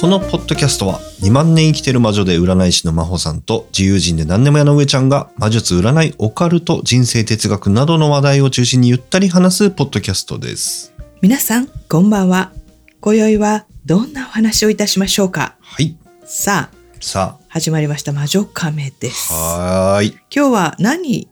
このポッドキャストは2万年生きてる魔女で占い師の真帆さんと自由人で何でも屋の上ちゃんが魔術、占い、オカルト、人生哲学などの話題を中心にゆったり話すポッドキャストです。皆さんこんばんは今宵はどんなお話をいたしましょうか？はい。さあさ始まりました魔女亀ですあ、はーい。今日は何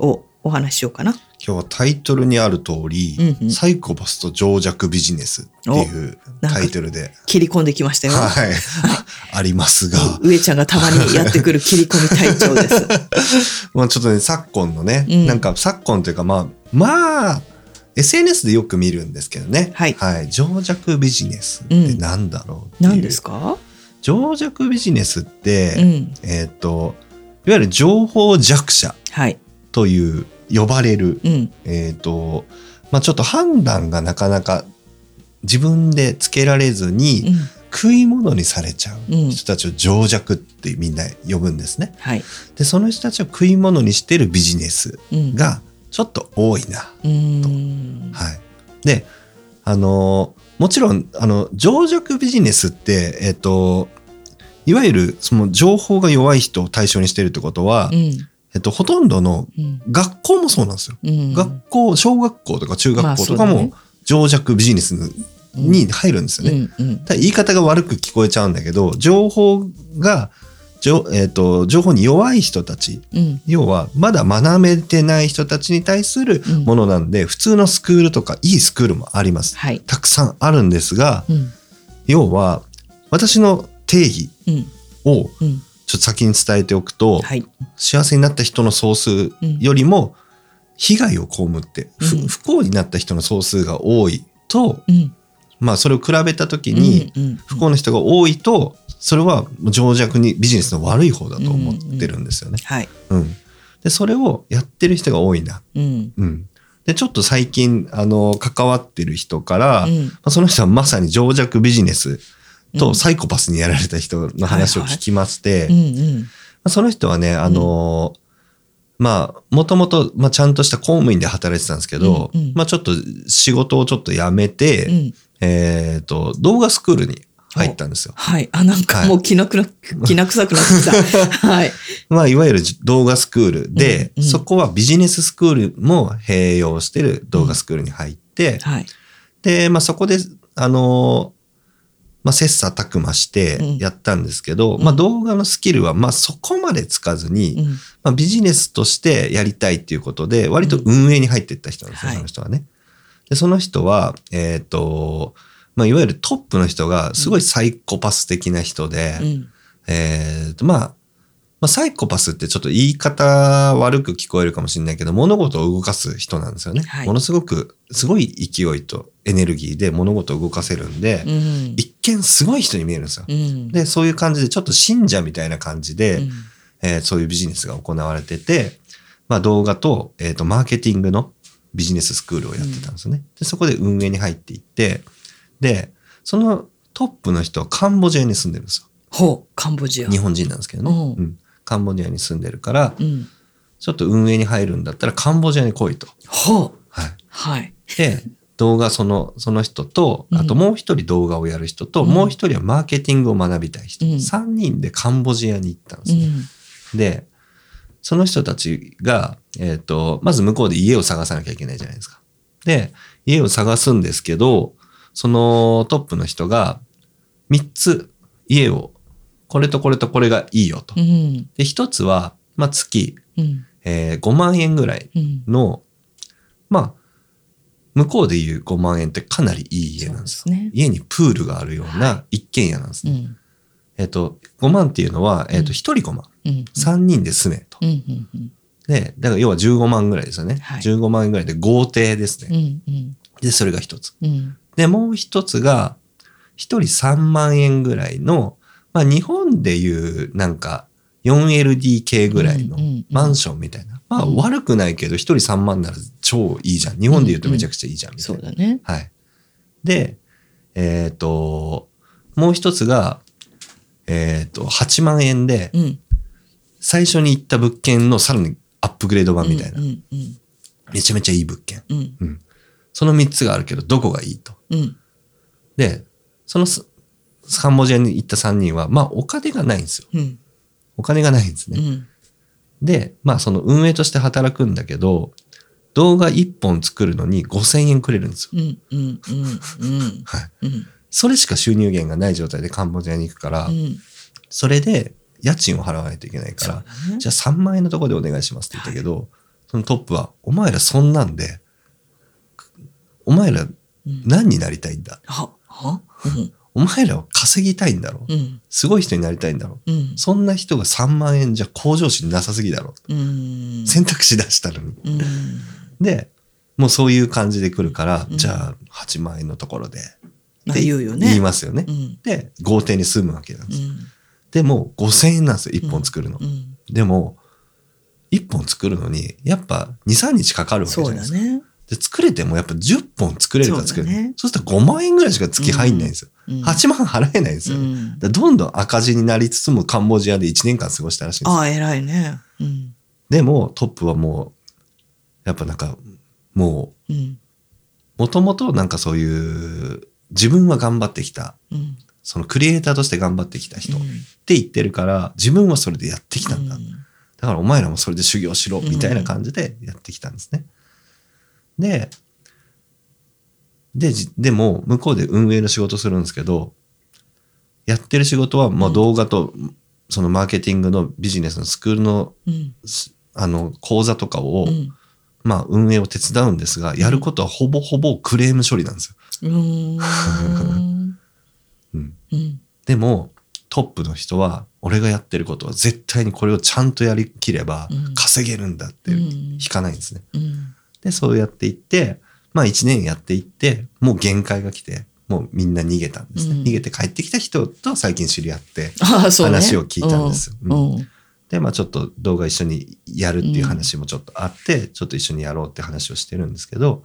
をお話ししようかな？今日はタイトルにある通り、うんうん。サイコパスと情弱ビジネスっていうタイトルで、切り込んできましたよ、はい、ありますが、上ちゃんがたまにやってくる切り込み隊長です。まあちょっとね、昨今のね、うん。なんか昨今というかまあ、まあ、SNS でよく見るんですけどね。はい。情弱ビジネスってなんだろうっていう。何ですか？情弱ビジネスって、うん。えっ、と、いわゆる情報弱者はい。という呼ばれる、うん。えっ、と、まあちょっと判断がなかなか自分でつけられずに、うん。食い物にされちゃううん。人たちを情弱ってみんな呼ぶんですね。はい。で、その人たちを食い物にしてるビジネスうん。がちょっと多いな。うーん。はい。で、あの、もちろん、あの、情弱ビジネスって、えっ、と、いわゆるその情報が弱い人を対象にしてるってことは、うんえっと、ほとんどのうん。学校もそうなんですよ。うん。学校、小学校とか中学校とかも情弱ビジネスに入るんですよね。うんうん。ただ言い方が悪く聞こえちゃうんだけど、情報が、じょえっと、情報に弱い人たち、うん。要はまだ学べてない人たちに対するうん。ものなんで、普通のスクールとかいいスクールもあります。はい。たくさんあるんですが、うん。要は私の定義うん。をうんちょっと先に伝えておくと、はい。幸せになった人の総数よりも被害を被って、ふうん。不幸になった人の総数が多いと、うん。まあそれを比べた時に、不幸な人が多いと、それは情弱にビジネスの悪い方だと思ってるんですよね。で、それをやってる人が多いな。うん。うん。で、ちょっと最近、あの、関わってる人から、まうん。あ、その人はまさに情弱ビジネスうんとサイコパスにやられた人の話を聞きまして、その人はね、あのまあ、もともと、まあ、ちゃんとした公務員で働いてたんですけど、うんうん。まあ、ちょっと仕事をちょっと辞めて、うん。えっ、と、動画スクールに入ったんですよ。はい。あなんかもうきなくなき な臭くなってきた。はい。まあ、いわゆる動画スクールで、うんうん。そこはビジネススクールも併用してる動画スクールに入って、はい。で、まあ、そこで、あのまあ、切磋琢磨してうん。やったんですけど、うん。まあ、動画のスキルは、まあ、そこまでつかずに、うん。まあ、ビジネスとしてやりたいっていうことで、割と運営に入っていった人なんですよ、はい。その人はね。で、その人は、えっ、と、まあ、いわゆるトップの人がすごいサイコパス的な人で、うん。えっ、と、まあ、まあ、サイコパスってちょっと言い方悪く聞こえるかもしれないけど、物事を動かす人なんですよね。はい。ものすごく、すごい勢いとエネルギーで物事を動かせるんで、うん一見すごい人に見えるんですよ。うんで、そういう感じで、ちょっと信者みたいな感じで、うんえーそういうビジネスが行われてて、まあ動画と、えっ、と、マーケティングのビジネススクールをやってたんですよね。で、そこで運営に入っていって、で、そのトップの人はカンボジアに住んでるんですよ。ほうカンボジア日本人なんですけどね。うんうんカンボジアに住んでるから、うんちょっと運営に入るんだったらカンボジアに来いと。ほうはい。はいで、動画その、その人と、あとうんもう一人動画をやる人と、うんもう一人はマーケティングを学びたい人。うん三人でカンボジアに行ったんですね。うんで、その人たちが、えっ、と、まず向こうで家を探さなきゃいけないじゃないですか。で、家を探すんですけど、そのトップの人が、3つ家を、これとこれとこれがいいよと。うんで、1つは、まあ、月、うんえー5万円ぐらいうんの、まあ、向こうでいう5万円ってかなりいい家なんですよ。すね家にプールがあるようはな一軒家なんですね。うんえっ、と、5万っていうのは、えっ、と、うん1人5万。うん3人で住めと。うんで、だから要は15万ぐらいですよね。はい15万円ぐらいで豪邸ですうね。んうんで、それが一つ。うんで、もう一つが、一人3万円ぐらいの、まあ日本でいうなんか 4LDK ぐらいのマンションみたいな。ままあうん悪くないけど、一人3万なら超いいじゃん。日本で言うとめちゃくちゃいいじゃん、みたいな。そうだね。はい。で、えっ、と、もう一つが、えっ、と、8万円で、うん。最初に行った物件のさらにアップグレード版みたいな。うんうんめちゃめちゃいい物件。うんうん。その3つがあるけど、どこがいいと。うんで、そのスカンボジアに行った3人は、まあお金がないんですよ。うんお金がないんですね。うんで、まあその運営として働くんだけど、動画1本作るのに5000円くれるんですよ。うんうんうんうん。はい。うん。それしか収入源がない状態でカンボジアに行くから、うん。それで家賃を払わないといけないから、ね。じゃあ3万円のところでお願いしますって言ったけど、そのトップは、お前らそんなんで、お前らうん。何になりたいんだ？はは？うんお前らは稼ぎたいんだろう。ん。すごい人になりたいんだろう。ん。そんな人が3万円じゃ向上心なさすぎだろう。ん。選択肢出したのに。うん。で、もうそういう感じで来るから、うん。じゃあ8万円のところで。まあ言うよね。言いますよね。うん。で、豪邸に住むわけなんです。うん。でも、5000円なんですよ、1本作るの。うん。でも、1本作るのに、やっぱ2、3日かかるわけじゃそないですか。ねで、作れてもやっぱ10本作れるか作れるか。そうだねしたら5万円ぐらいしか月入んないんですよ。うん8万払えないんですよ。どんどん赤字になりつつもカンボジアで1年間過ごしたらしいんですよああ偉いねうんでもトップはもう、やっぱなんか、もう、うんもともとなんかそういう、自分は頑張ってきた、うんそのクリエイターとして頑張ってきた人っうんて言ってるから、自分はそれでやってきたんだ。うんだからお前らもそれで修行しろ、みたいな感じでやってきたんですね。で、で、じでも、向こうで運営の仕事するんですけど、やってる仕事は、もう動画と、そのマーケティングのビジネスのスクールの、うん。すあの、講座とかを、うん。まあ、運営を手伝うんですが、やることはほぼほぼクレーム処理なんですよ。うーん。うん。うん。でも、トップの人は、俺がやってることは絶対にこれをちゃんとやりきればうん。稼げるんだってうん。引かないんですね。うんで、そうやっていって、まあ一年やっていって、もう限界が来て、もうみんな逃げたんですね。うん。逃げて帰ってきた人と最近知り合って、話を聞いたんですよ。うん。うん。で、まあちょっと動画一緒にやるっていう話もちょっとあって、ちょっと一緒にやろうって話をしてるんですけど、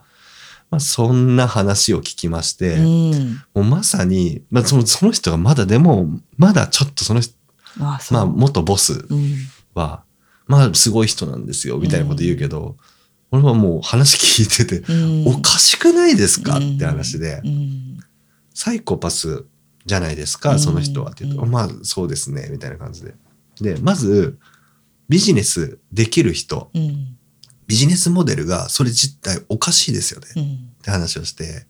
まあそんな話を聞きまして、うん。もうまさに、まあそのその人がまだでも、まだちょっとその人、ああまあ元ボスうん。は、まあすごい人なんですよ、みたいなこと言うけど、俺はもう話聞いてて、うん。おかしくないですか？って話で、うん。サイコパスじゃないですか、うん。その人はって言うと、うん。まあそうですね、みたいな感じで。で、まず、ビジネスできる人、うん。ビジネスモデルがそれ自体おかしいですよね。うん。って話をして、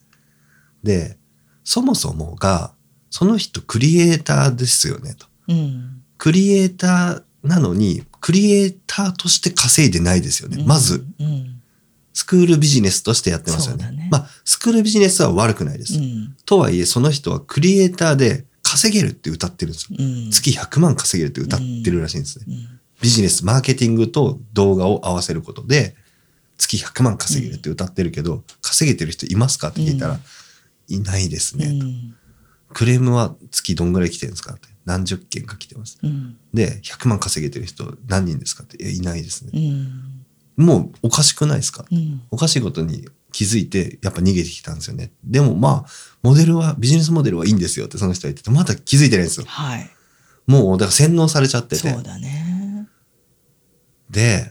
で、そもそもが、その人クリエイターですよね、と。うん。クリエイターなのに、クリエイターとして稼いでないですよね。まず、うんスクールビジネスとしてやってますよね。まあ、スクールビジネスは悪くないです。うんとはいえ、その人はクリエイターで稼げるって歌ってるんですよ。うん月100万稼げるって歌ってるらしいんですね。うんビジネス、マーケティングと動画を合わせることで、月100万稼げるって歌ってるけど、稼げてる人いますかって聞いたら、うんいないですうね、んクレームは月どんぐらい来てるんですかって。何十件か来てます。うんで、100万稼げてる人何人ですか？って。いないですね。うんもうおかしくないですか？うんおかしいことに気づいて、やっぱ逃げてきたんですよね。でもまあ、モデルは、ビジネスモデルはいいんですよってその人は言ってて、まだ気づいてないんですよ。はいもう、だから洗脳されちゃってて。そうだねで、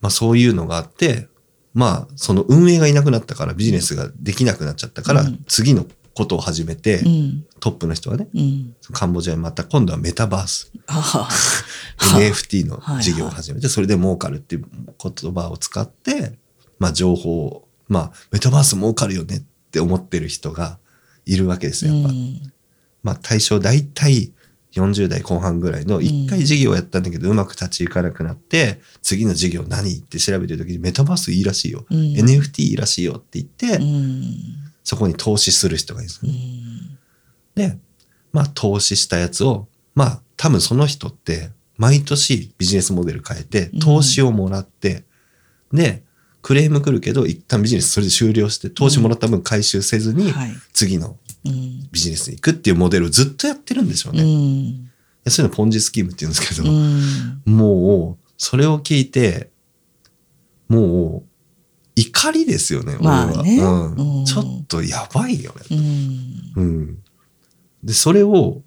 まあそういうのがあって、まあその運営がいなくなったからビジネスができなくなっちゃったから、うん次のことを始めて、うん。トップの人はね、うん。カンボジアにまた今度はメタバース、NFT の事業を始めて、それで儲かるっていう言葉を使って、まあ情報を、まあメタバース儲かるよねって思ってる人がいるわけですよ、やっぱ。うん。まあ対象大体40代後半ぐらいの一回事業をやったんだけどうまく立ち行かなくなって、次の事業何って調べてる時にメタバースいいらしいよ。うん。NFT いいらしいよって言って、うんそこに投資する人がいるんですうよん。で、まあ投資したやつを、まあ多分その人って毎年ビジネスモデル変えてうん。投資をもらって、で、クレーム来るけど一旦ビジネスそれで終了して投資もらった分回収せずにはい。次のうん。ビジネスに行くっていうモデルをずっとやってるんでしょうね。ういんやそういうのポンジスキームって言うんですけど、うん。もうそれを聞いて、もう、怒りですよね、俺は。まあねうんうんちょっとやばいよね。うん。うん。で、それを、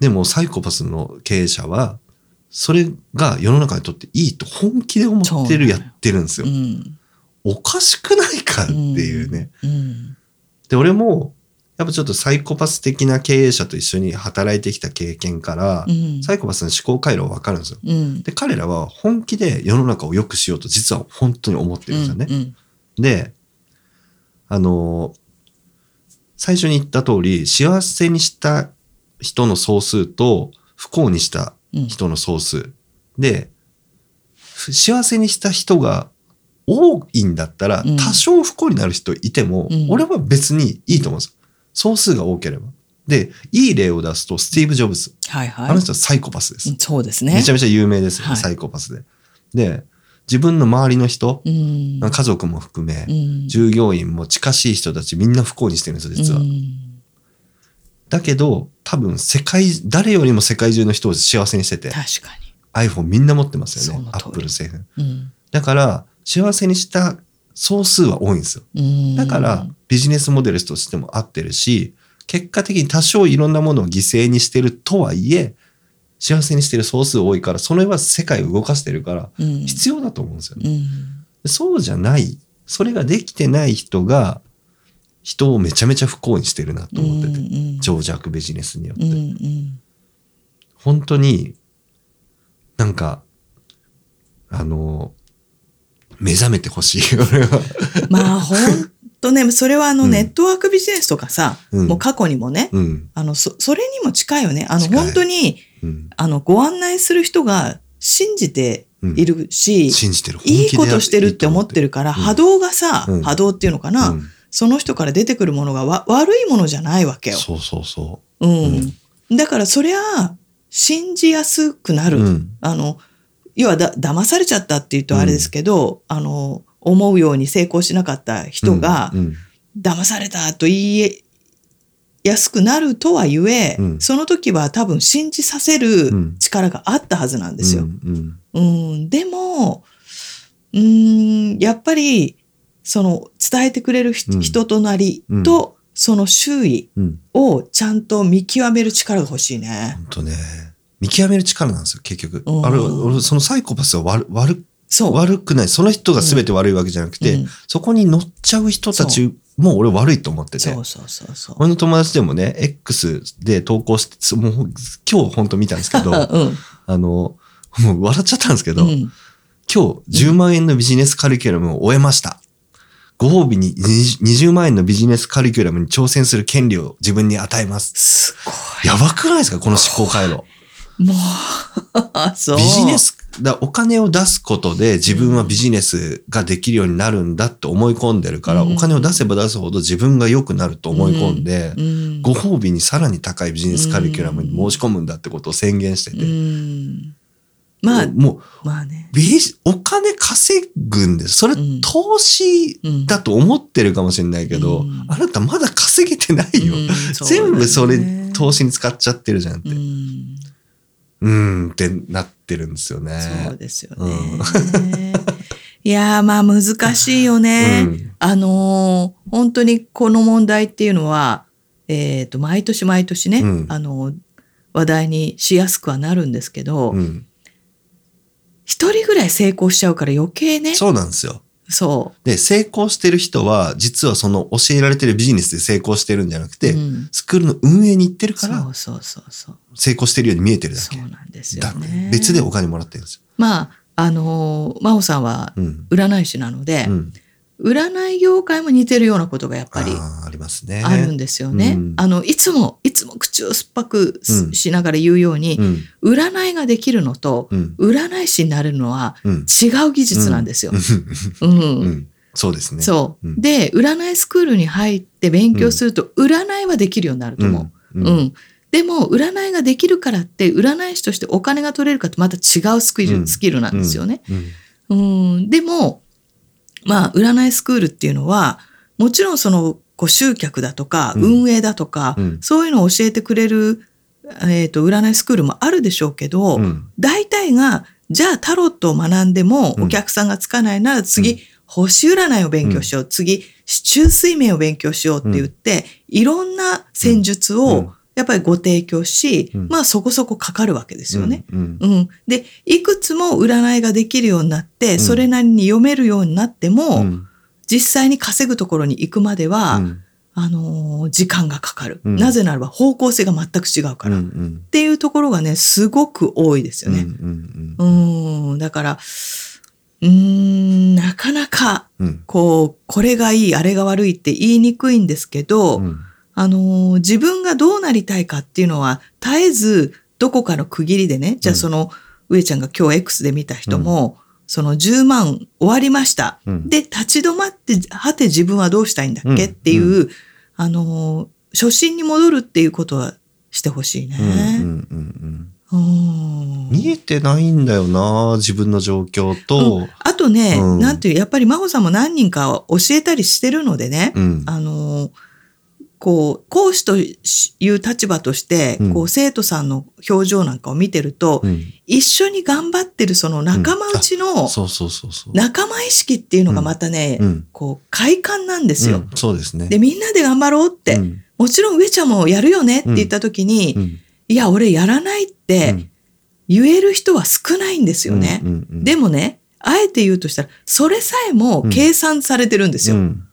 でもサイコパスの経営者は、それが世の中にとっていいと本気で思ってる、やってるんですよう。ん。おかしくないかっていうね。うん。で、俺も、やっぱちょっとサイコパス的な経営者と一緒に働いてきた経験から、うん。サイコパスの思考回路はわかるんですよ。うん。で、彼らは本気で世の中を良くしようと実は本当に思ってるんですよね。うん。で、あの最初に言った通り、幸せにした人の総数と不幸にしたうん。人の総数。で、ふ幸せにした人が多いんだったら、うん多少不幸になる人いても、うん俺は別にいいと思うんですよ。総数が多ければ。で、いい例を出すと、スティーブ・ジョブズ。はいはい。あの人はサイコパスです。うんそうですね。めちゃめちゃ有名ですよね、はいサイコパスで。で、自分の周りの人、うん。家族も含め、うん。従業員も近しい人たちみんな不幸にしてるんですよ、実は。うんだけど、多分世界、誰よりも世界中の人を幸せにしてて、確か iPhone みんな持ってますよねそ、の通り Apple 製品。に。うんだから、幸せにした総数は多いんですよ。うん。だから、ビジネスモデルとしても合ってるし、結果的に多少いろんなものを犠牲にしてるとはいえ、幸せにしてる総数多いから、それは世界を動かしてるから、うん、必要だと思うんですよね。うん。そうじゃない、それができてない人が、人をめちゃめちゃ不幸にしてるなと思ってて、うん情弱ビジネスによって。うんうん本当に、なんか、あの、目覚めてほしい、俺は。まあ、ほんとね、それはあの、うんネットワークビジネスとかさ、うんもう過去にもね、うん。あの、そ、それにも近いよね。あの、本当に、うん。あの、ご案内する人が信じてうんいるし、信じてる。いいことしてるって思ってるから、うん波動がさ、うん波動っていうのかな、うんその人から出てくるものがわ悪いものじゃないわけよ。そうそうそうん。だから、そりゃ、信じやすくなう。る。うん。あの、要はだ、騙されちゃったっていうとあれですけど、あの、思うように成功しなかった人が、うん騙されたと言いやすくなるとはいえ、うんその時は多分信じさせうるん力があったはずなんですよ。うんうんうん、でも、うん、やっぱり、その伝えてくれる人となりと、その周囲うん。をちゃんと見極める力が欲しいね。本当ね。見極める力なんですよ、結局。うんあれ、俺、そのサイコパスは悪、悪、そう。悪くない。その人が全て悪いわけじゃなくて、うんそこに乗っちゃう人たちも俺悪いと思ってて。そうそうそうそう。俺の友達でもね、X で投稿して、もう今日本当見たんですけど、うん。あの、もう笑っちゃったんですけど、うん今日10万円のビジネスカリキュラムを終えました。ご褒美に20万円のビジネスカリキュラムに挑戦する権利を自分に与えます。すごやばくないですかこの思考回路。い。もう、そう。ビジネス、だお金を出すことで自分はビジネスができるようになるんだって思い込んでるから、うんお金を出せば出すほど自分が良くなると思い込んで、うん、ご褒美にさらに高いビジネスカリキュラムに申し込むんだってことを宣言してて。うん。まあ、もまあね。うビジ、お金稼ぐんです。それうん投資うんだと思ってるかもしれないけど、うんあなたまだ稼げてないよ。うん全部それ投資に使っちゃってるじゃんって。う。うんーんってなってるんですよね。そうですよね。いやー、まあ難しいよね。うんあのー本当にこの問題っていうのは、えっ、と、毎年毎年ね、うんあのー話題にしやすくはなるんですけど、うん一人ぐらい成功しちゃうから余計ね。そうなんですよ。そで、成功してる人は、実はその教えられてるビジネスで成功してるんじゃなくう。て、うんスクールの運営に行ってるからそうそうそうそう。成功してるように見えてるだけ。そうなんですよだね。別でお金もらってるんですよ。まあ、あのー真帆さんはうん。占い師なので、うん。占い業界も似てるようなことがやっぱりありますね。あるんですよね。うんあの、いつも、いつも口を酸っぱくしながら言うように、うん。占いができるのと、うん。占い師になれるのはうん。違う技術なんですよ。そうですね。そう、うんで、占いスクールに入って勉強すると、占いはできるようになると思う。うん。うん。でも、占いができるからって、占い師としてお金が取れるかってまた違うスキル,、うんスキルなんですよね。うん。うん。でも、まあ、占いスクールっていうのは、もちろんその、こう集客だとか、うん。運営だとか、うん。そういうのを教えてくれる、えっ、と、占いスクールもあるでしょうけど、うん。大体がじゃあタロットを学んでもうん。お客さんがつかないなら次、うん。星占いを勉強しよう。次、市中水面を勉強しようって言って、いろんな戦術うん。をやっぱりご提供し、うん。まあそこそこかかるわけですよね。うん。うん。で、いくつも占いができるようになって、ん。それなりに読めるようになっても、うん。実際に稼ぐところに行くまでは、うん。あのー時間がかかる、うん。なぜならば方向性が全く違うから。っうんうん。ていうところがね、すごく多いですよね。うんん、だから、うーん、なかなか、うん。こう、これがいい、あれが悪いって言いにくいんですけど、うんあのー自分がどうなりたいかっていうのは、絶えずどこかの区切りでね、じゃあその、上ちゃんが今日 X で見た人も、その10万終わりました。うん。で、立ち止まって、はて自分はどうしたいんだっけ、うん。っていう、あのー初心に戻るっていうことはしてほしいうんうんね。うん。うん。見えてないんだよな自分の状況うん。と、あとね、うん。なんていう、やっぱり真帆さんも何人か教えたりしてるのでね、うん。あのーこう、講師という立場として、うん。こう、生徒さんの表情なんかを見てると、うん。一緒に頑張ってるその仲間内のそうそうそうそう。仲間意識っていうのがまたね、うん。こう、快感なんですよ。うん。そうですね。で、みんなで頑張ろうって、うん。もちろん上ちゃんもやるよねって言った時に、うん。いや、俺やらないって言える人は少ないんですよね。でもね、あえて言うとしたら、それさえも計算されてるんですよ。うん。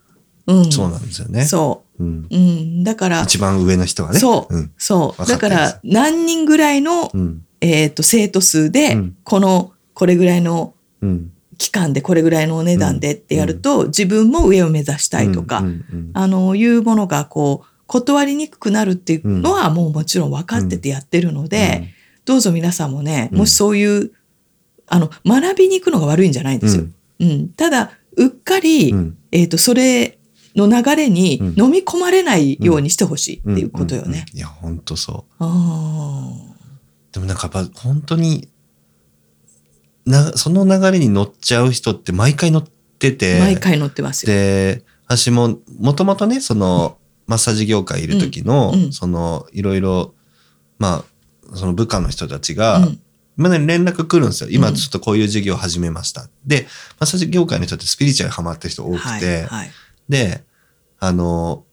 うん。そうなんですよね。そううん。うん。だから、一番上の人はね。そう、ん。そう。だから、何人ぐらいの、うん。えっ、と、生徒数で、うん。この、これぐらいのうん。期間で、これぐらいのお値段でってやると、自分も上を目指したいとか、あの、いうものが、こう、断りにくくなるっていうのは、もうもちろん分かっててやってるので、どうぞ皆さんもね、うん。もしそういう、あの、学びに行くのが悪いんじゃないんですよ。うん。ただ、うっかり、うん。えっ、と、それの流れにうん飲み込まれないようにしてほしいっていうことよね。いや、本当そう。あでもなんかやっぱ本当に、な、その流れに乗っちゃう人って毎回乗ってあて、毎回乗ってますよ。で、私も、もともとね、その、マッサージ業界いる時の、うんうんその、いろいろ、まあ、その部下の人たちが、うんまだ連絡来るんですよ。今うんちょっとこういう授業を始めました。で、マッサージ業界の人ってスピリチュアルハマってる人多くて、はい。はい。で、あの、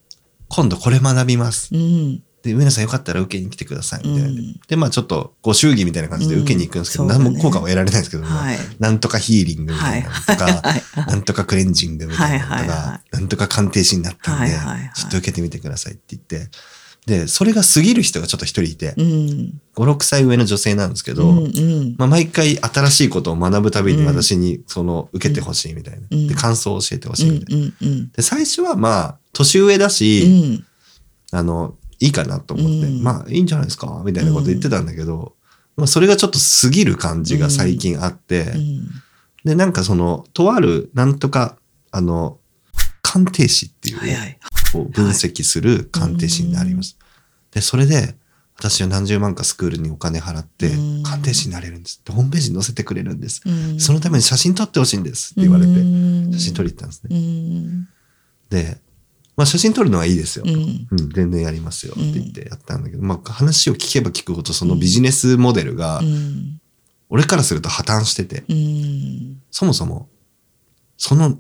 今度これ学びます。うん。で、上野さんよかったら受けに来てください。みたいな。うんで、まあちょっとご祝儀みたいな感じで受けに行くんですけど、うん何も効果は得られないんですけども、はい。なんとかヒーリングみたいなのとか、はい。なんとかクレンジングみたいなのとか、なんとか鑑定士になったんでちょっと受けてみてくださいって言って、で、それが過ぎる人がちょっと一人いて、うん。5、6歳上の女性なんですけど、うん。うん。まあ、毎回新しいことを学ぶたびに私にその受けてほしいみたいな。うんで、感想を教えてほしうんいみたいな。うん。で、最初はまあ、年上だうし、ん。あの、いいかなと思って、うんまあ、いいんじゃないですかみたいなこと言ってたんだけど、まあ、それがちょっと過ぎる感じが最近あって、うん。で、なんかその、とある、なんとか、あの、鑑定士っていう、はいはい。を分析する鑑定士になります。で、それで、私は何十万かスクールにお金払ってうん、鑑定士になれるんです。でホームページに載せてくれるんです。うんそのために写真撮ってほしいんですって言われて、うん写真撮りに行ったんですね。うん。で、まあ写真撮るのはいいですよ。うん。うん、全然やりますよって言ってやったんだけど、まあ話を聞けば聞くほどそのビジネスモデルがう、ん。俺からすると破綻してて、うん。そもそも、その、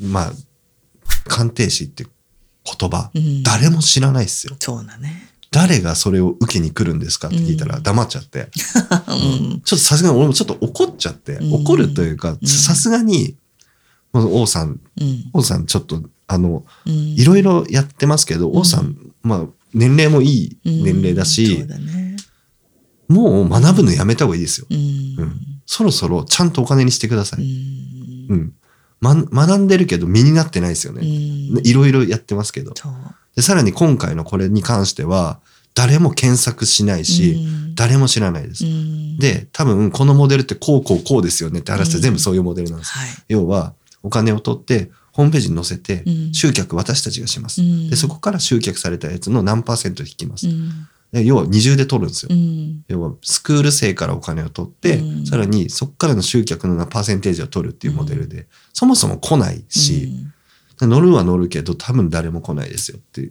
まあ、鑑定士って言葉、うん誰も知らないっすよ。そうだね。誰がそれを受けに来るんですかって聞いたらうん黙っちゃって、うん。ちょっとさすがに俺もちょっと怒っちゃって、うん怒るというか、うんさすがに、王さん、うん。王さんちょっと、あの、うんいろいろやってますけど、うん王さん、まあ、年齢もいい年齢だうんしそう、だね。もう学ぶのやめた方がいいですよ。うん。うんそろそろちゃんとお金にしてくださうい。ん。うん。ま、学んでるけど身になってないですようね。ん。いろいろやってますけど。で、さらに今回のこれに関しては、誰も検索しないし、うん誰も知らないです。うん、で、多分このモデルってこうこうこうですよねって話してうん全部そういうモデルなんです。はい。要は、お金を取って、ホームページに載せてう、ん集客私たちがします。うんで、そこから集客されたやつの何パーセント引きます。要は二重で取るんですよ。うん。要は、スクール生からお金を取って、うんさらにそこからの集客のパーセンテージを取るっていうモデルで、そもそも来ないし、乗るは乗るけど多分誰も来ないですよって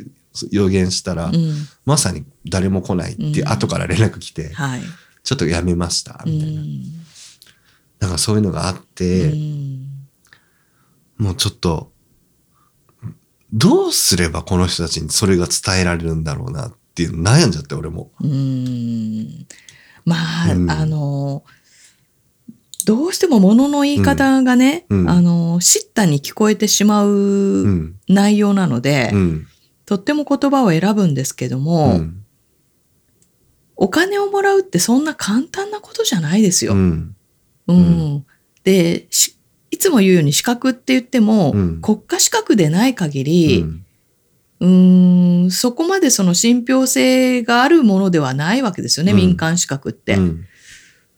予言したら、うん。うん。まさに誰も来ないってうん後から連絡来て、はい。ちょっとやめました、みたいな。うんなんかそういうのがあって、うんもうちょっと、どうすればこの人たちにそれが伝えられるんだろうなっていうの悩んじゃって、俺も。うーんまあ、うんあの、どうしても物の言い方がね、うんうんあの、叱咤に聞こえてしまう。うん内容なので、うん。とっても言葉を選ぶんですけどうも、ん。お金をもらうってそんな簡単なことじゃないですよ。うん。うんでしいつも言うように資格って言っても、うん国家資格でない限うり、ん。うーん、そこまでその信憑性があるものではないわけですよね、うん民間資格って。うん。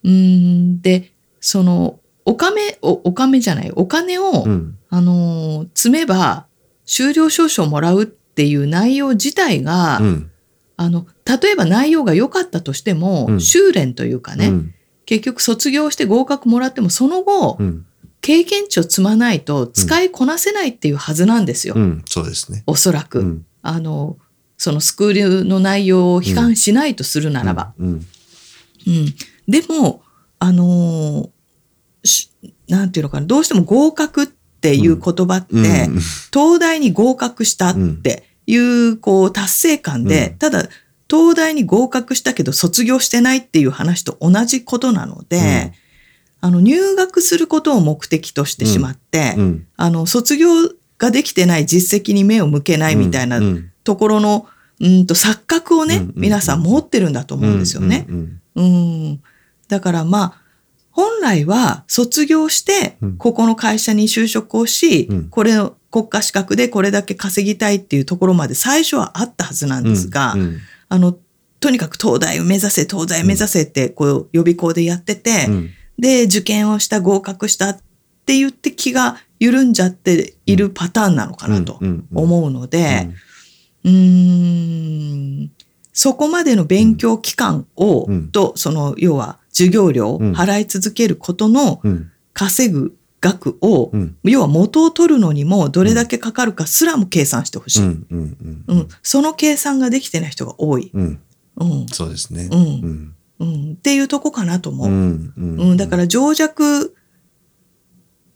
うーんで、その、お金、お、お金じゃない、お金を、うん。あのー、積めば、終了証書をもらうっていう内容自体が、うん。あの、例えば内容が良かったとしても、うん修練というかね、うん。結局卒業して合格もらっても、その後、うん。経験値を積まないと使いこなせないっていうはずなんですよ。うん。そうですね。おそらく。うん。あの、そのスクールの内容を悲観しないとするならば。うん。うん。でも、あのーしなんていうのかな、どうしても合格っていう言葉って、うん。東大に合格したっていう、こう、達成感で、うんただ、東大に合格したけど卒業してないっていう話と同じことなので、あの、入学することを目的としてしまって、うん。あの、卒業ができてない実績に目を向けないみたいなうんところの、うんと錯覚をね、うんうん皆さん持ってるんだと思うんですよね。うん。うん。だからまあ、本来は卒業してうん、ここの会社に就職をし、うんこれの国家資格でこれだけ稼ぎたいっていうところまで最初はあったはずなんですが、うん。あの、とにかく東大を目指せ、東大を目指せって、こう、予備校でやってて、うん。で、受験をした、合格したって言って気が緩んじゃっているパターンなのかなと思うので、うーんそこまでの勉強期間を、うんと、その、要は、授業料をうん払い続けることのうん。稼ぐ額を、うん。要は元を取るのにもどれだけかかるかすらも計算してほしい、うん。うん。うんその計算ができてない人が多い。うん。うん。そうですね。うんうん。うん。っていうとこかなと思う。うん。うん。だから情弱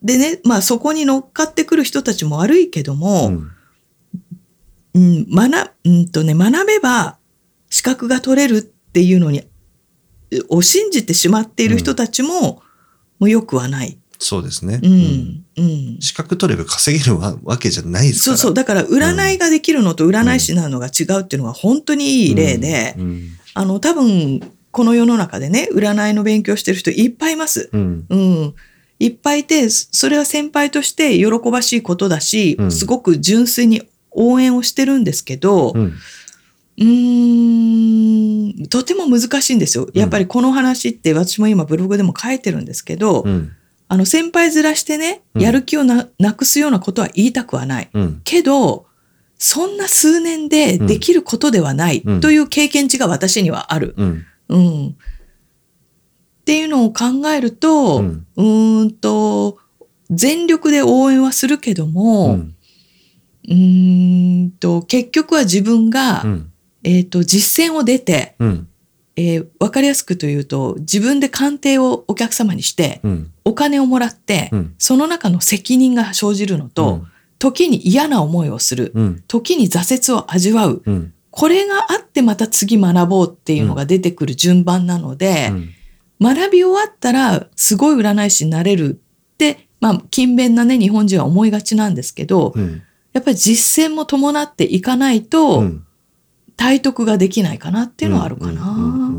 でね、まあそこに乗っかってくる人たちも悪いけども、うん、うん、学、うんとね、学べば資格が取れるっていうのに、を信じてしまっている人たちも、もう良くはない。そうですね。うん。うん。資格取れば稼げるわわけじゃないですから。そうそう。だから、占いができるのと占い師なのが違うっていうのが本当にいい例で、うん。あの、多分、この世の中でね、占いの勉強してる人いっぱいいます。うん。うん。いっぱいいて、それは先輩として喜ばしいことだし、うんすごく純粋に応援をしてるんですけど、うん。うーん、とても難しいんですよ。やっぱりこの話って私も今ブログでも書いてるんですけど、うん。あの先輩ずらしてね、うんやる気をななくすようなことは言いたくはない。うん。けど、そんな数年でできることではないうんという経験値が私にはある。うん。うん。っていうのを考えると、ううんーんと、全力で応援はするけどうも、ん。うーんと、結局は自分が、うん。えっ、と、実践を出て、うん。えーわかりやすくというと、自分で鑑定をお客様にして、うん。お金をもらって、うん。その中の責任が生じるのと、時に嫌な思いをする、うん。時に挫折を味わう、うん。これがあってまた次学ぼうっていうのが出てくる順番なので、うん。学び終わったらすごい占い師になれるって、まあ、勤勉なね、日本人は思いがちなんですけど、うん。やっぱり実践も伴っていかないと、うん体得ができないかなっていうのはあるかな。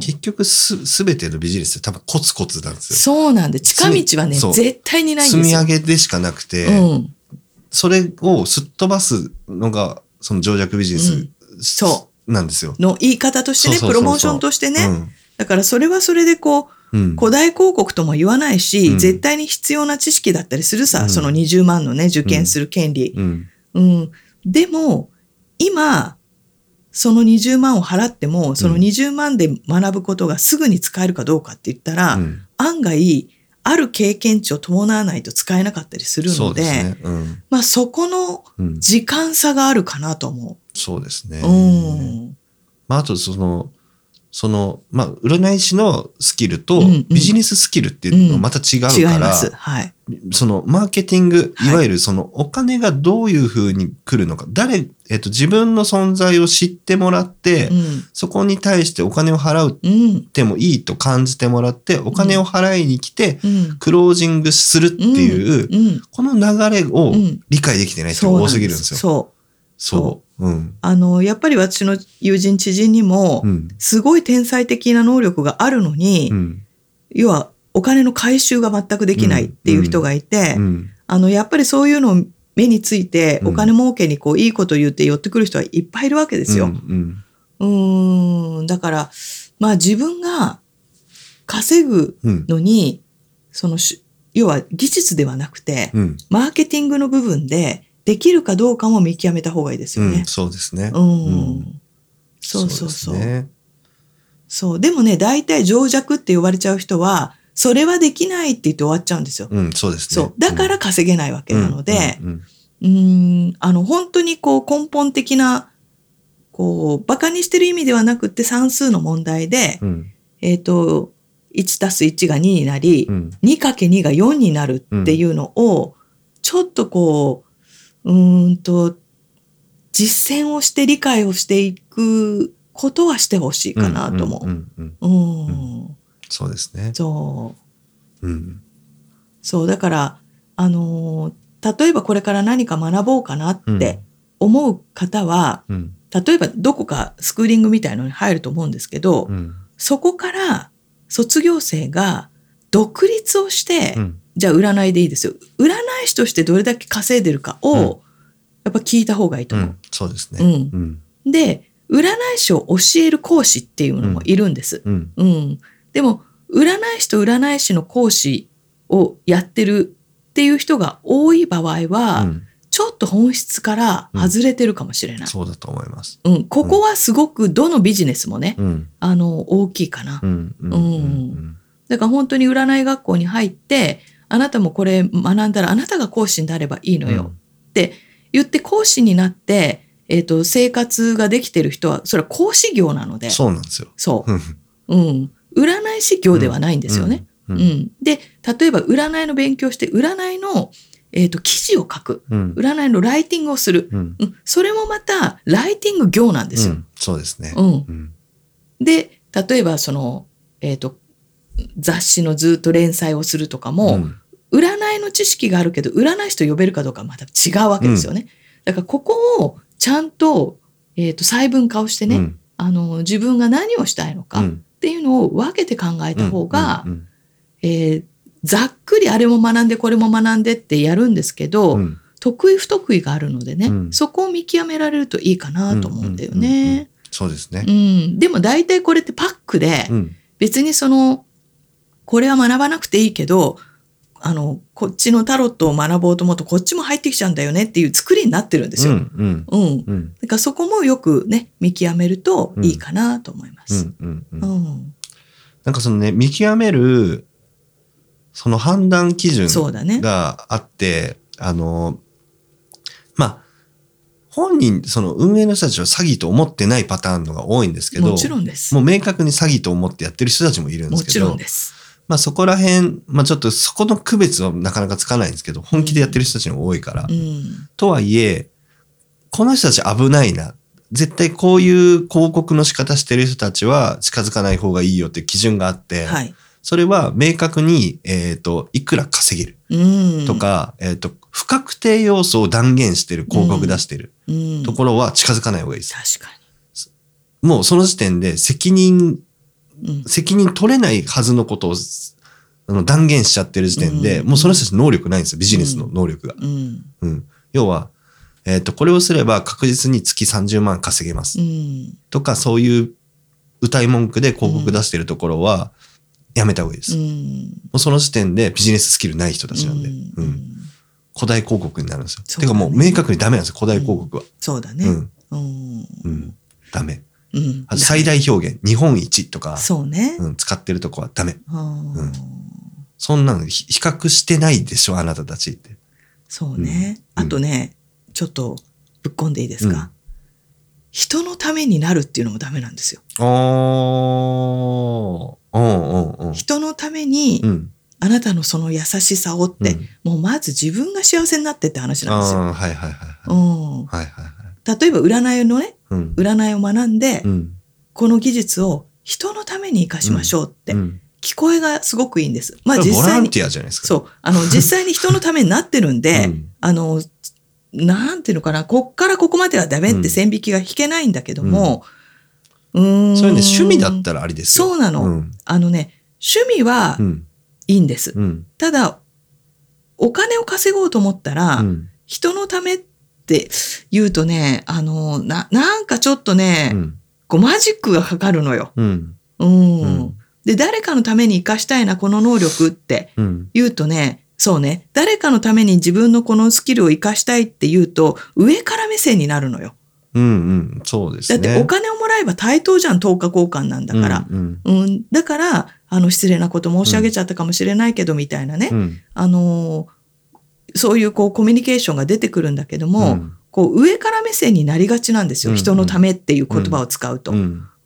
結局す、すべてのビジネスって多分コツコツなんですよ。そうなんで、近道はね、絶対にないん積みですよ。上げでしかなくて、うん。それをすっ飛ばすのが、その情弱ビジネス、うんそなんですよ。の言い方としてね、プロモーションとしてね。うんだからそれはそれでこう、うん。古代広告とも言わないし、うん絶対に必要な知識だったりするさ、うんその20万のね、受験する権利。うん。うん。でも、今、その20万を払っても、そのうん20万で学ぶことがすぐに使えるかどうかって言ったら、うん案外、ある経験値を伴わないと使えなかったりするので、そね。うん。まあそこのうん。時間差があるかなと思そうですね。う。うん。まあ、あとその、その、まあ、占い師のスキルとビジネススキルっていうのはまた違うから。はい。そのマーケティング、はいいわゆるそのお金がどういうふうに来るのか、誰、えっと、自分の存在を知ってもらって、うん。そこに対してお金を払うっうん。てもいいと感じてもらって、お金を払いに来て、うん。クロージングするっていう、うん。この流れをうん理解できてない人が多すぎるんですよ。そう。そう。うん。あの、やっぱり私の友人知人にもう、ん。すごい天才的な能力があるのに、うん。要はお金の回収が全くできないっていう人がいて、うん。あの、やっぱりそういうのを目について、うんお金儲けにこう、いいこと言って寄ってくる人はいっぱいいるわけですよ。うん。ん、だから、まあ自分が稼ぐうん。のに、そのし、要は技術ではなくて、うん。マーケティングの部分でできるかどうかも見極めた方がいいですよねうん。。そうですね。うん。うんそうそうそう。ですねそう。でもね、大体情弱って呼ばれちゃう人は、それはできないって言って終わっちゃうんですよ。うん、そうですね。そう。だから稼げないわけなので、うん、うんうーん、あの、本当にこう根本的な、こう、馬鹿にしてる意味ではなくって算数の問題で、うん、えっ、と、1たす1が2になり、うん、2かけ2が4になるっていうのを、ちょっとこう、うーんと、実践をして理解をしていくことはしてほしいかなと思う。んうんうんうん。そうですね。そう。うん、そう、だから、あのー例えばこれから何か学ぼうかなっうんて思う方は、うん、例えばどこかスクーリングみたいのに入ると思うんですけど、うん、そこから卒業生が独立をして、うん、じゃあ占いでいいですよ。占い師としてどれだけ稼いでるかを、うんやっぱ聞いた方がいいと思うん、そうですね。うん。で、占い師を教える講師っていうのもいるんです。うん、うん。でも、占い師と占い師の講師をやってるっていう人が多い場合は、うんちょっと本質から外れてるかもしれない。そうだと思います。うん。ここはすごくどのビジネスもね、うん、あの、大きいかな。うん、うん、うんだから本当に占い学校に入って、あなたもこれ学んだらあなたが講師になればいいのよって言って講師になって、えっ、と、生活ができてる人は、それは講師業なので。そうなんですよ。そううんうん。占い師業ではないんですよね。ううんん。で、例えば占いの勉強して、占いの、えっ、と、記事を書く。うん、占いのライティングをする。うん、うん。それもまた、ライティング業なんですよ。うんそうですね。うん。うん、で、例えばその、えっ、と、雑誌のずっと連載をするとかも、うん。占いの知識があるけど、占い師と呼べるかどうかはまた違うわけですよね。だからここをちゃんと、えっ、と、細分化をしてね、うん。あの、自分が何をしたいのかっうん。ていうのを分けて考えた方が、うえーざっくりあれも学んでこれも学んでってやるんですけど、うん。得意不得意があるのでね、うん。そこを見極められるといいかなと思うんだようん。うん。うん。うん。ね。そうですね。う。ん。でも大体これってパックで、うん、別にその、これは学ばなくていいけど、あの、こっちのタロットを学ぼうと思うとこっちも入ってきちゃうんだよねっていう作りになってるんですよ。うん、うん、うん。うん、だからそこもよくね、見極めるといいかなと思います。うん、うん、うんう。ん。なんかそのね、見極める、その判断基準。があって、あの、まあ、本人、その運営の人たちは詐欺と思ってないパターンのが多いんですけど、もちろんです。もう明確に詐欺と思ってやってる人たちもいるんですけどもちろん、です。まあそこら辺、まあちょっとそこの区別はなかなかつかないんですけど、本気でやってる人たちも多いから。うん。とはいえ、この人たち危ないな。絶対こういう広告の仕方してる人たちは近づかない方がいいよっていう基準があって、はい。それは明確に、えっ、と、いくら稼げるうん。と、か、えっ、と、不確定要素を断言してる広告出してるうん。ところは近づかない方がいいです。確かもうその時点で責任、に。うん。責任取れないはずのことをあの断言しちゃってる時点で、うんもうその人たち能力ないんですよ、ビジネスの能力が。うん。うん。要は、えっ、と、これをすれば確実に月30万稼げます。うん。とか、そういう歌い文句で広告出してるところは、やめた方がいいです。うもん。うその時点でビジネススキルない人たちなんで。ううんん。古代広告になるんですよ。ねてかもう明確にダメなんですよ、古代広告は。そうだね。うん。うん。うん。ダメ。うん。最大表現、日本一とか、そうね。うん、使ってるとこはダメ。うんそんなのひ比較してないでしょ、あなたたちって。そうね。うんあとね、ちょっとぶっこんでいいですか？人のためになるっていうのもダメなんですよ。人のためにう、ん。あなたのその優しさをって、うんもうまず自分が幸せになってって話なんですよ。はいはいはいはい。うん、はいはいはい。例えば占いのね、うん。占いを学んで、うん。この技術を人のために活かしましょうって、うん。聞こえがすごくいいんです。まあ実際に、ンティアじゃないですか。そう、あの 実際に人のためになってるんで、うんあの、なんていうのかな、こっからここまではダメって線引きが引けないんだけども、うーん。それね、趣味だったらありですよ。そうなのうん。あのね、趣味はうん。いいんです。うん。ただ、お金を稼ごうと思ったら、うん。人のためって言うとね、あの、な、なんかちょっとね、うん。こうマジックがかかるのよ。うん。うん。うんで、誰かのために活かしたいな、この能力ってうん。言うとね、そうね、誰かのために自分のこのスキルを活かしたいって言うと、上から目線になるのよ。うん。うん。そうですね。だってお金をもらえば対等じゃん、等価交換なんだから。うん。うん、だから、あの、失礼なこと申し上げちゃったかもしれないけど、みたいなね。うん。あのーそういうこうコミュニケーションが出てくるんだけども、うんこう上から目線になりがちなんですよ。うん人のためっていう言葉を使うと。う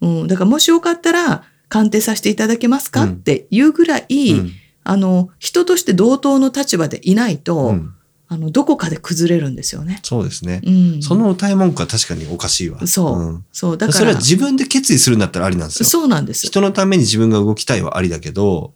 うんん。だからもしよかったら鑑定させていただけますか、うんっていうぐらい、うんあの、人として同等の立場でいないと、うんあの、どこかで崩れるんですよね。そうですね。うん。その歌い文句は確かにおかしいわ。そう。んそう。だから、それは自分で決意するんだったらありなんですよ。そうなんです。人のために自分が動きたいはありだけど、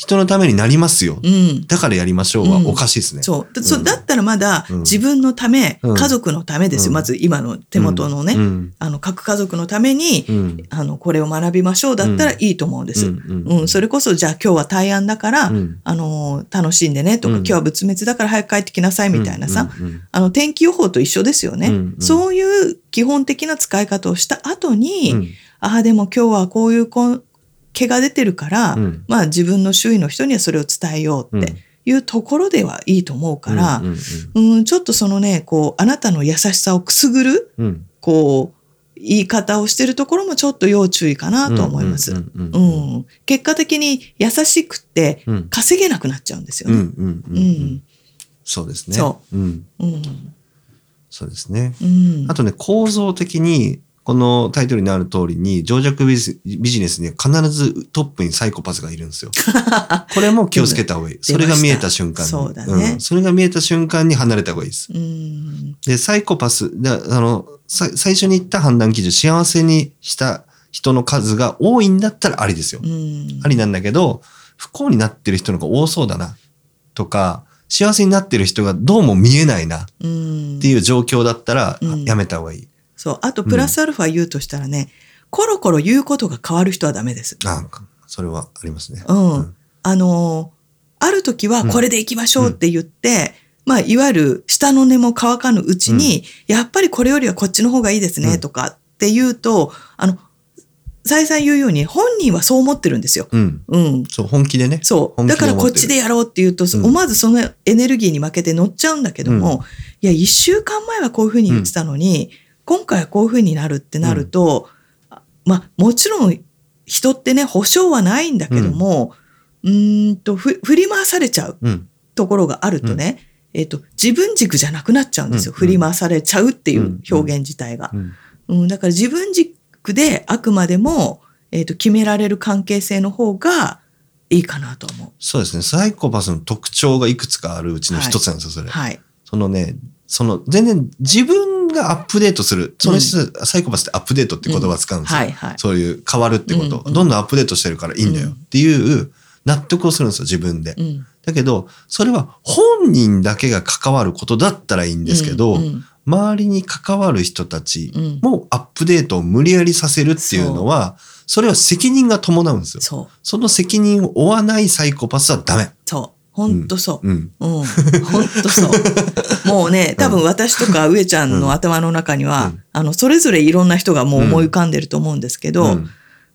人のためになりますよ。うん。だからやりましょうはおかしいですね。そう。ううん。だったらまだうん。自分のため、うん。家族のためですよ。うん。まず今の手元のね、うん。あの、各家族のために、うん。あの、これを学びましょうだったらいいと思うんです。うん。うん、それこそ、じゃあ今日は対案だから、うん。あの、楽しんでねとか、うん。今日は仏滅だから早く帰ってきなさいみたいなさ、あの、天気予報と一緒ですよね。そういう基本的な使い方をした後に、うん。ああ、でも今日はこういうこ毛が出てるから、うんまあ自分の周囲の人にはそれを伝えようっていうところではいいと思うから、うんちょっとそのね、こう、あなたの優しさをくすぐる、うんこう、言い方をしてるところもちょっと要注意かなと思います。結果的に優しくってうん稼げなくなっちゃうんですよね。そうですね。。そうん。うん。そうですね。うん。あとね、構造的に、このタイトルにある通りに、情弱ビジネスには必ずトップにサイコパスがいるんですよ。これも気をつけた方がいい。それが見えた瞬間に。そうだねんそれが見えた瞬間に離れた方がいいです。うん。で、サイコパス、であの、さ最初に言った判断基準、幸せにした人の数が多いんだったらありですよ。うん。ありなんだけど、不幸になってる人の方が多そうだな、とか、幸せになってる人がどうも見えないな、うんっていう状況だったら、うんやめた方がいい。そう。あと、プラスアルファ言うとしたらね、コロコロ言うことが変わる人はダメです。あそれはありますね。うん。あのーある時はこれで行きましょうって言って、まあ、いわゆる下の根も乾かぬうちに、やっぱりこれよりはこっちの方がいいですね、うんとかって言うと、あの、再三言うように、本人はそう思ってるんですよ。うん。うん。そう、本気でね。そう。だからこっちでやろうって言うと、うん思わずそのエネルギーに負けて乗っちゃうんだけども、うんいや、一週間前はこういうふうに言ってたのに、今回はこういうふうになるってなると、あまあ、もちろん人ってね、保証はないんだけども、うーんとふ、振り回されちゃううん。ところがあるとね、えっ、と、自分軸じゃなくなっちゃうんですよ。うん振り回されちゃうっていう表現自体が。うん。うん、だから自分軸であくまでも、えっ、と、決められる関係性の方がいいかなと思そうですね。サイコパスの特徴がいくつかあるうちの一つなんですよ、それ。う。はい。そのね、その、全然自分がアップデートする。その人、サイコパスってアップデートって言葉を使うんですよ。そういう変わるってこと、どんどんアップデートしてるからいいんだようんっていう納得をするんですよ、自分で。うん。だけど、それは本人だけが関わることだったらいいんですけど、周りに関わる人たちうんもアップデートを無理やりさせるっていうのは、それは責任が伴うんですよ。その責任を負わないサイコパスはダメ。そう。ほんとそう。うん。うん。ほんとそう。もうね、多分私とか上ちゃんの頭の中には、うんあの、それぞれいろんな人がもう思い浮かんでると思うんですけど、うん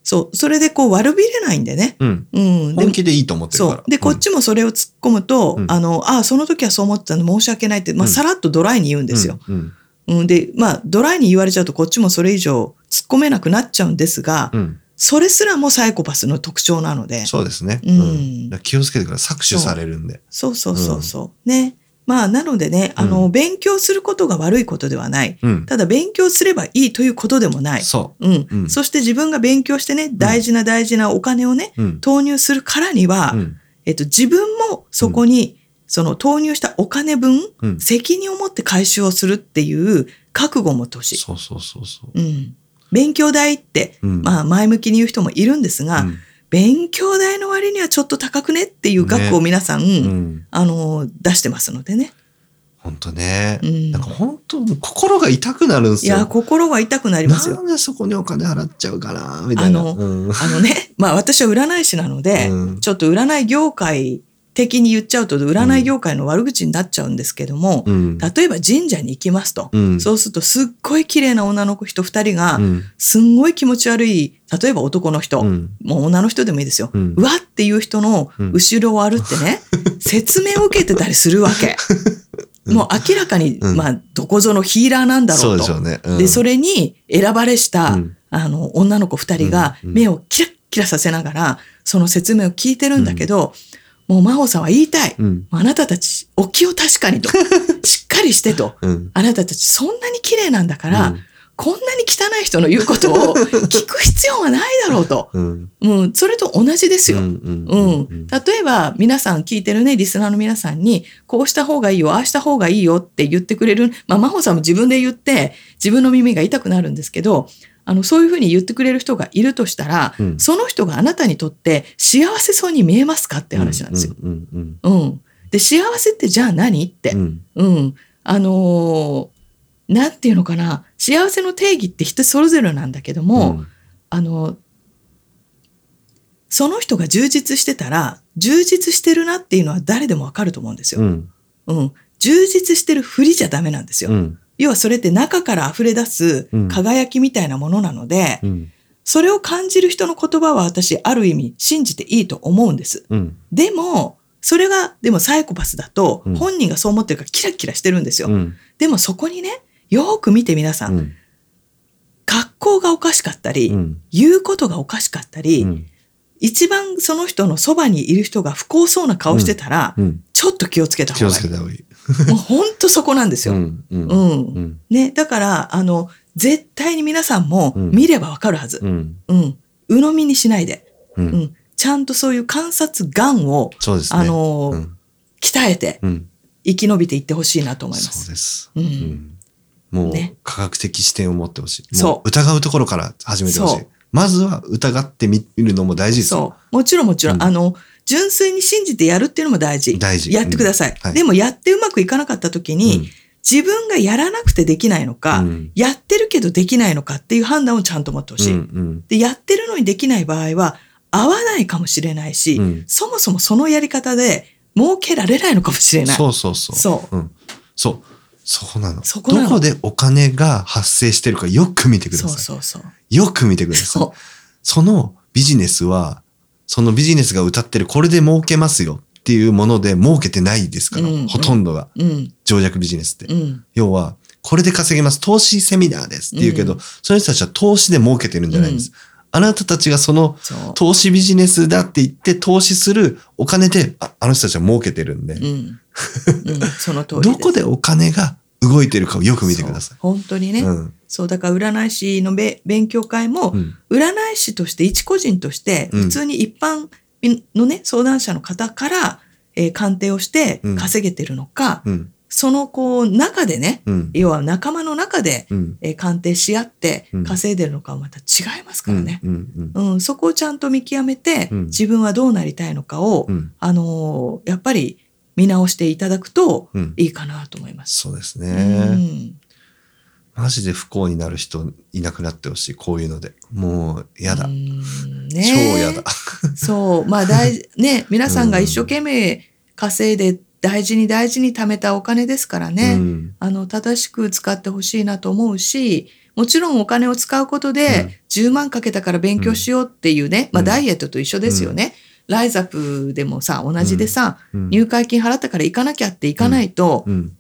そう、それでこう悪びれないんでね。うん。うん。で本気でいいと思ってるから。そう。で、こっちもそれを突っ込むと、うんあの、ああ、その時はそう思ってたの申し訳ないって、まあ、うんさらっとドライに言うんですよ。うん。うん。で、まあ、ドライに言われちゃうと、こっちもそれ以上突っ込めなくなっちゃうんですが、うん。うんそれすらもサイコパスの特徴なので、そうですね。うん気をつけてください。搾取されるんで。そうそうそうそう。ね。まあ、なのでね、あの、うん勉強することが悪いことではない。うん。ただ、勉強すればいいということでもない。そうん。うんそして自分が勉強してね、大事な大事なお金をね、う。うん。投入するからには、うん。えっと、自分もそこに、その投入したお金分、うん。責任を持って回収をするっていう覚悟を持ってほしい。そうそうそうそう。うん。勉強代って、うんまあ前向きに言う人もいるんですが、うん勉強代の割にはちょっと高くねっていう額を皆さん、うん。あの、出してますのでね。本当ね。うんなんか本当、心が痛くなるんですよ。いや、心が痛くなりますよ。なんでそこにお金払っちゃうかな、みたいな。あのうんあのね、まあ私は占い師なので、うんちょっと占い業界的に言っちゃうと占い業界の悪口になっちゃうんですけども、うん。例えば神社に行きますと。うん。そうするとすっごい綺麗な女の子人二人が、うん。すんごい気持ち悪い、例えば男の人、うん。もう女の人でもいいですよ。うん。うわっていう人のうん。後ろを歩ってね、説明を受けてたりするわけ。もう明らかに、うん。まあ、どこぞのヒーラーなんだろうと。そうでしょうね。それに選ばれした、うん。あの、女の子二人が目をキラッキラさせながら、その説明を聞いてるんだけど、もう真帆さんは言いたい。うん。あなたたち、お気を確かにと。しっかりしてと。うん。あなたたち、そんなに綺麗なんだから、うんこんなに汚い人の言うことを 聞く必要はないだろうと。うん。うん、それと同じですよ。うんうん。例えば、皆さん聞いてるね、リスナーの皆さんに、こうした方がいいよ、ああした方がいいよって言ってくれる。まあ、真帆さんも自分で言って、自分の耳が痛くなるんですけど、あの、そういうふうに言ってくれる人がいるとしたら、うんその人があなたにとって幸せそうに見えますかって話なんですよ。うんうんうん。で、幸せってじゃあ何？って。うん。うん。あのーなんていうのかな。幸せの定義って人それぞれなんだけども、あの、その人が充実してたら、充実してるなっていうのは誰でもわかると思うんですよ。うん。うん。充実してるふりじゃダメなんですよ。うん。要はそれって中から溢れ出すうん輝きみたいなものなので、うん。それを感じる人の言葉は私、ある意味信じていいと思うんです。うん。でも、それが、でもサイコパスだとうん、本人がそう思ってるからキラキラしてるんですよ。うん。でもそこにね、よーく見て皆さん、うん。格好がおかしかったり、うん。言うことがおかしかったり、うん。一番その人のそばにいる人が不幸そうな顔してたら、うん。ちょっと気をつけた気を方がいい。つけた方がいい。もう本当そこなんですよ。うん。うん。ね、だから、あの、絶対に皆さんもうん見ればわかるはず。うん。うん。鵜呑みにしないで。う。うんん。ちゃんとそういう観察眼を、そうですね。あの。鍛えてうん。生き延びていってほしいなと思いまそうす。です。うんうんもうね、科学的視点を持ってほしい。そう疑うところから始めてほしい。まずは疑ってみるのも大事ですよ。そう。もちろんもちろんあの、純粋に信じてやるっていうのも大事。大事やってください。うんはいでもやってうまくいかなかった時に、うん自分がやらなくてできないのか、うんやってるけどできないのかっていう判断をちゃんと持ってほしい。うんうんで、やってるのにできない場合は、合わないかもしれないし、うんそもそもそのやり方で儲けられないのかもしれない。そうそうそう。そううん。そう。そうなの。そこなのどこでお金が発生してるかよく見てくださそい。うそうそう。よく見てください。そそのビジネスは、そのビジネスが歌ってるこれで儲けますよっていうもので儲けてないですから、うんほとんどが。う。うん。情弱ビジネスって。うん。要は、これで稼げます。投資セミナーですって言うけど、うんその人たちは投資で儲けてるんじゃないんです。あなたたちがその。投資ビジネスだって言って投資するお金で、ああの人たちは儲けてるんで。その通り。どこでお金が動いてるかをよく見てください。本当にね。うんそう、だから占い師のべ勉強会も、うん。占い師として一個人として、うん。普通に一般のね、相談者の方から、えー鑑定をしてうん。稼げてるのか、うん。そのこう中でね、うん。要は仲間の中で、うん。えー鑑定し合ってうん。稼いでるのかはまた違いますからね。うん。そこをちゃんと見極めて、うん。自分はどうなりたいのかを、うん。あのーやっぱり見直していただくとうん。いいかなと思います。そうですうね。んマジで不幸になる人いなくなってほしい。こういうので。もう嫌だう。ん超ね嫌だ。そう。まあ大事、ね、皆さんが一生懸命稼いで大事に大事に貯めたお金ですからね。うんあの、正しく使ってほしいなと思うし、もちろんお金を使うことで、10万かけたから勉強しようっていうね、まあうんダイエットと一緒ですよね。ライザップでもさ、同じでさ、うん入会金払ったから行かなきゃって行かないと、うん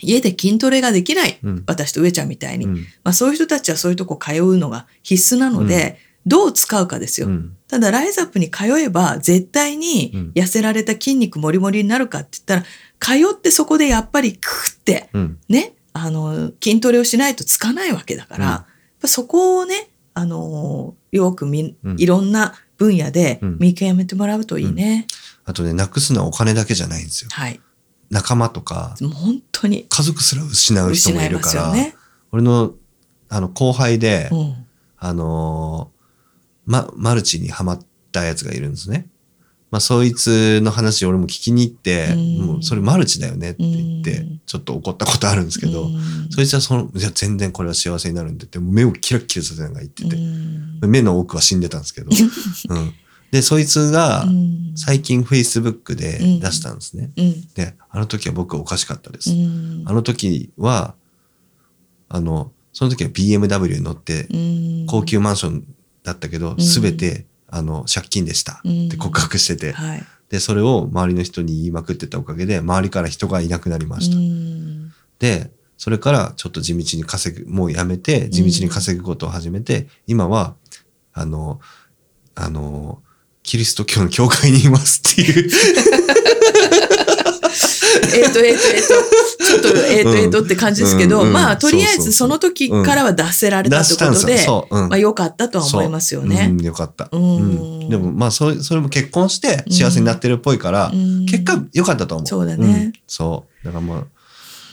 家で筋トレができない。うん私と上ちゃんみたいに。うんまあそういう人たちはそういうとこ通うのが必須なので、どう使うかですよ。うんただ、ライザップに通えば、絶対にうん痩せられた筋肉もりもりになるかって言ったら、通ってそこでやっぱりクーってうん。ね、あの、筋トレをしないとつかないわけだから、そこをね、あの、よくみうんいろんな分野でうん見極めてもらうといいね。あとね、なくすのはお金だけじゃないんですよ。はい。仲間とか、もう本当に家族すら失う人もいるから、ね。俺の、あの、後輩で、うん。あのーま、マルチにハマったやつがいるんですね。まあ、そいつの話俺も聞きに行って、うんもうそれマルチだよねって言ってうん、ちょっと怒ったことあるんですけど、うんそいつはその、いや、全然これは幸せになるんでって、目をキラッキラさせながら言ってて、うん目の奥は死んでたんですけど、うん。で、そいつがうん。最近 Facebook で出したんですね。うん。で、あの時は僕はおかしかったです。うん。あの時は、あの、その時は BMW に乗ってうん。高級マンションだったけど、ん。すべて、あの、借金でしたって告白してて、はい。で、それを周りの人に言いまくってたおかげで、周りから人がいなくなりました。うん。で、それからちょっと地道に稼ぐ、もうやめて、地道に稼ぐことを始めて、今は、あの、あの、キリスト教の教会にいますっていう。えっと、えっと、えっと、ちょっと、えっと、えっとって感じですけど、うんうんまあ、とりあえずその時からは出せられたと出したんでううんまあ、良かったとは思いますよね。うん、よかった。うんでも、まあ、それ、それも結婚して幸せになってるっぽいから、うん結果良かったと思う。そうだねんそう。だからまあ、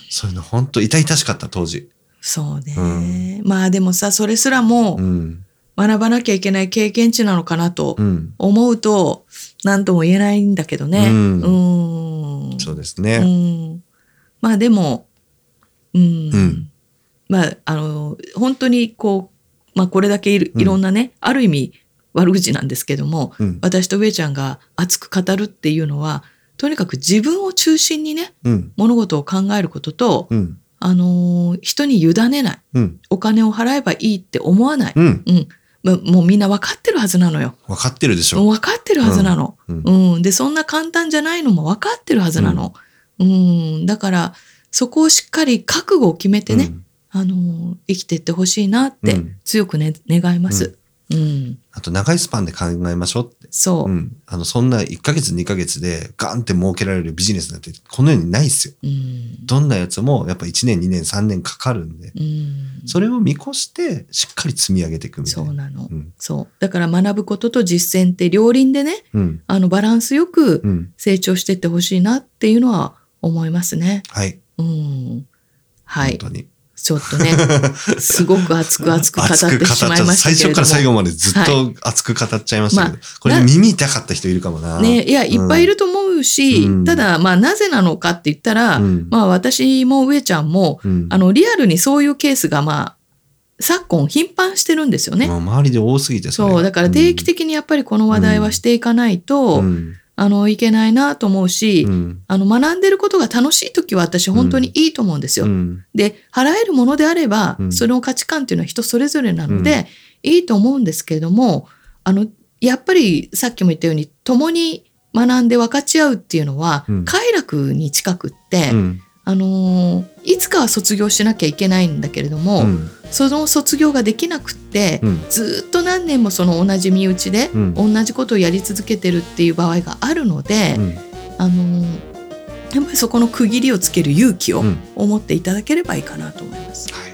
そういうの本当痛々しかった、当時。そうね。まあでもさ、それすらもうん。学ばなきゃいけない経験値なのかなとうん。思うと、何とも言えないんだけどね。うんうん。そうですうね。ん。まあでも、うん。うんまあ、あの、本当にこう、まあこれだけいろんなね、ある意味悪口なんですけども、うん。私と上ちゃんが熱く語るっていうのは、とにかく自分を中心にね、うん。物事を考えることと、うん。あのー人に委ねない。うん。お金を払えばいいって思わない。うん。もうみんな分かってるはずなのよ。分かってるでしょ。分かってるはずなの。うん。うん。で、そんな簡単じゃないのも分かってるはずなの。うん。だから、そこをしっかり覚悟を決めてね、あのー生きていってほしいなってうん強くね、願います。うん。あと長いスパンで考えましょうって。そうう。ん。あの、そんな1ヶ月2ヶ月でガンって儲けられるビジネスなんてこの世にないっすよ。うん。どんなやつもやっぱ1年2年3年かかるんで、うん。それを見越してしっかり積み上げていくみたいな。そうなの。うん。そう。だから学ぶことと実践って両輪でね、うん。あの、バランスよくうん。成長していってほしいなっていうのは思いますね。はい。うん。はい。本当に。ちょっとね、すごく熱く熱く語ってしまいましたけれども。最初から最後までずっはと熱く語っちゃいましたけど、まあなこれ耳痛かった人いるかもな。ね、いや、いっぱいいると思うし、うんただ、まあ、なぜなのかって言ったら、うんまあ、私も上ちゃんも、うん。あの、リアルにそういうケースが、まあ、昨今頻繁してるんですよね。周りで多すぎてれそう、だから定期的にやっぱりこの話題はしていかないと、うんあの、いけないなと思うし、うん。あの、学んでることが楽しい時は私本当にいいと思うんですよ。うん。で、払えるものであれば、うん。その価値観っていうのは人それぞれなので、いいと思うんですけれども、あの、やっぱりさっきも言ったように、共に学んで分かち合うっていうのは、うん。快楽に近くって、うんあのーいつかは卒業しなきゃいけないんだけれども、うんその卒業ができなくって、うんずーっと何年もその同じ身内で、うん同じことをやり続けてるっていう場合があるので、うんあのーやっぱりそこの区切りをつける勇気をうん思っていただければいいかなと思います。はい。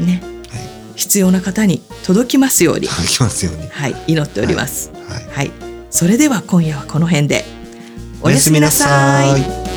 うん、ね、はい必要な方に届きますように、届きますように。はい、祈っております。はい。はい、それでは今夜はこの辺で。おやすみなさい。